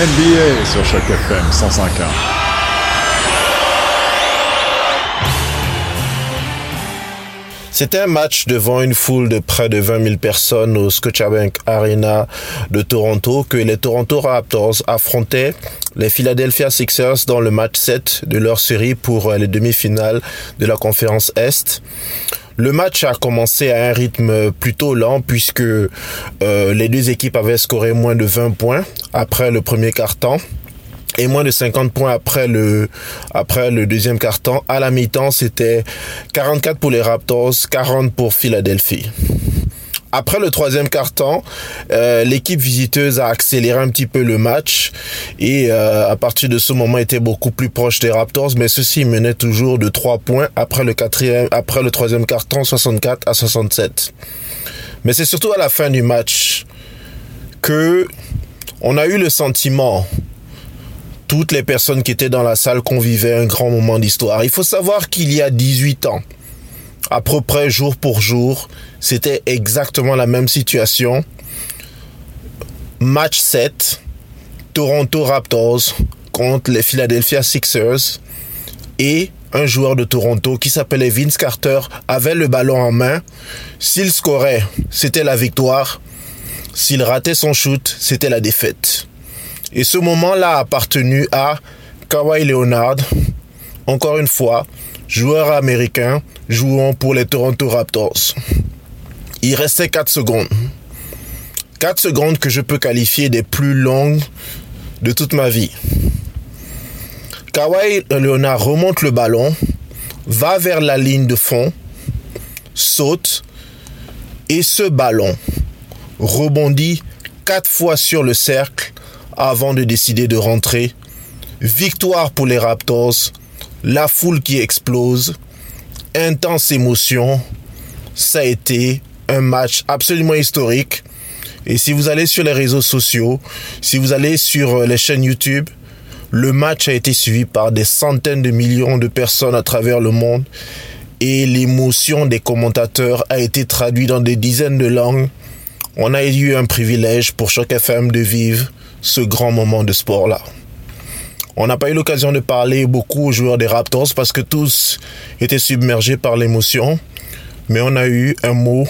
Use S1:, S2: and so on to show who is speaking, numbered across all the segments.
S1: NBA sur Choc FM 105.1.
S2: C'était un match devant une foule de près de 20 000 personnes au Scotiabank Arena de Toronto que les Toronto Raptors affrontaient les Philadelphia Sixers dans le match 7 de leur série pour les demi-finales de la conférence Est. Le match a commencé à un rythme plutôt lent puisque euh, les deux équipes avaient scoré moins de 20 points après le premier quart-temps et moins de 50 points après le après le deuxième quart-temps. À la mi-temps, c'était 44 pour les Raptors, 40 pour Philadelphie. Après le troisième quart-temps, euh, l'équipe visiteuse a accéléré un petit peu le match et euh, à partir de ce moment était beaucoup plus proche des Raptors, mais ceci menait toujours de 3 points après le quatrième, après le troisième quart-temps, 64 à 67. Mais c'est surtout à la fin du match que on a eu le sentiment toutes les personnes qui étaient dans la salle qu'on vivait un grand moment d'histoire. Il faut savoir qu'il y a 18 ans, à peu près jour pour jour, c'était exactement la même situation. Match 7, Toronto Raptors contre les Philadelphia Sixers et un joueur de Toronto qui s'appelait Vince Carter avait le ballon en main. S'il scorait, c'était la victoire. S'il ratait son shoot, c'était la défaite. Et ce moment-là a appartenu à Kawhi Leonard, encore une fois, joueur américain jouant pour les Toronto Raptors. Il restait 4 secondes. 4 secondes que je peux qualifier des plus longues de toute ma vie. Kawhi Leonard remonte le ballon, va vers la ligne de fond, saute, et ce ballon rebondit 4 fois sur le cercle avant de décider de rentrer. Victoire pour les Raptors, la foule qui explose, intense émotion. Ça a été un match absolument historique. Et si vous allez sur les réseaux sociaux, si vous allez sur les chaînes YouTube, le match a été suivi par des centaines de millions de personnes à travers le monde. Et l'émotion des commentateurs a été traduite dans des dizaines de langues. On a eu un privilège pour chaque FM de vivre ce grand moment de sport-là. On n'a pas eu l'occasion de parler beaucoup aux joueurs des Raptors parce que tous étaient submergés par l'émotion. Mais on a eu un mot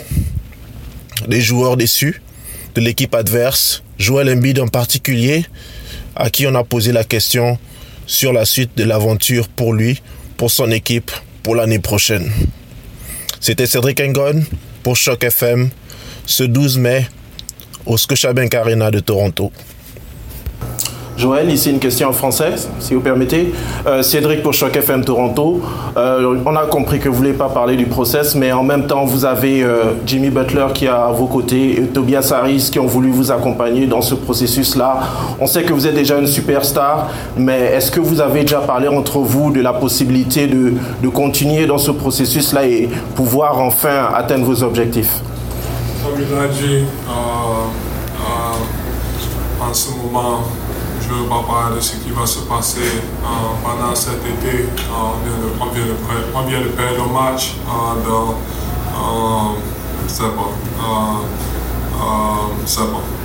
S2: des joueurs déçus de l'équipe adverse, Joel Embiid en particulier, à qui on a posé la question sur la suite de l'aventure pour lui, pour son équipe, pour l'année prochaine. C'était Cédric Engon pour Choc FM ce 12 mai au Scotiabank Arena de Toronto. Joël, ici une question en français, si vous permettez. Euh, Cédric pour FM Toronto. Euh, on a compris que vous ne voulez pas parler du process, mais en même temps, vous avez euh, Jimmy Butler qui est à vos côtés et Tobias Harris qui ont voulu vous accompagner dans ce processus-là. On sait que vous êtes déjà une superstar, mais est-ce que vous avez déjà parlé entre vous de la possibilité de, continuer dans ce processus-là et pouvoir enfin atteindre vos objectifs?
S3: Je ne veux pas parler de ce qui va se passer euh, pendant cet été. Euh, on, vient de, on, vient de, on, vient de, perdre un match euh, dans, euh, c'est bon, c'est bon.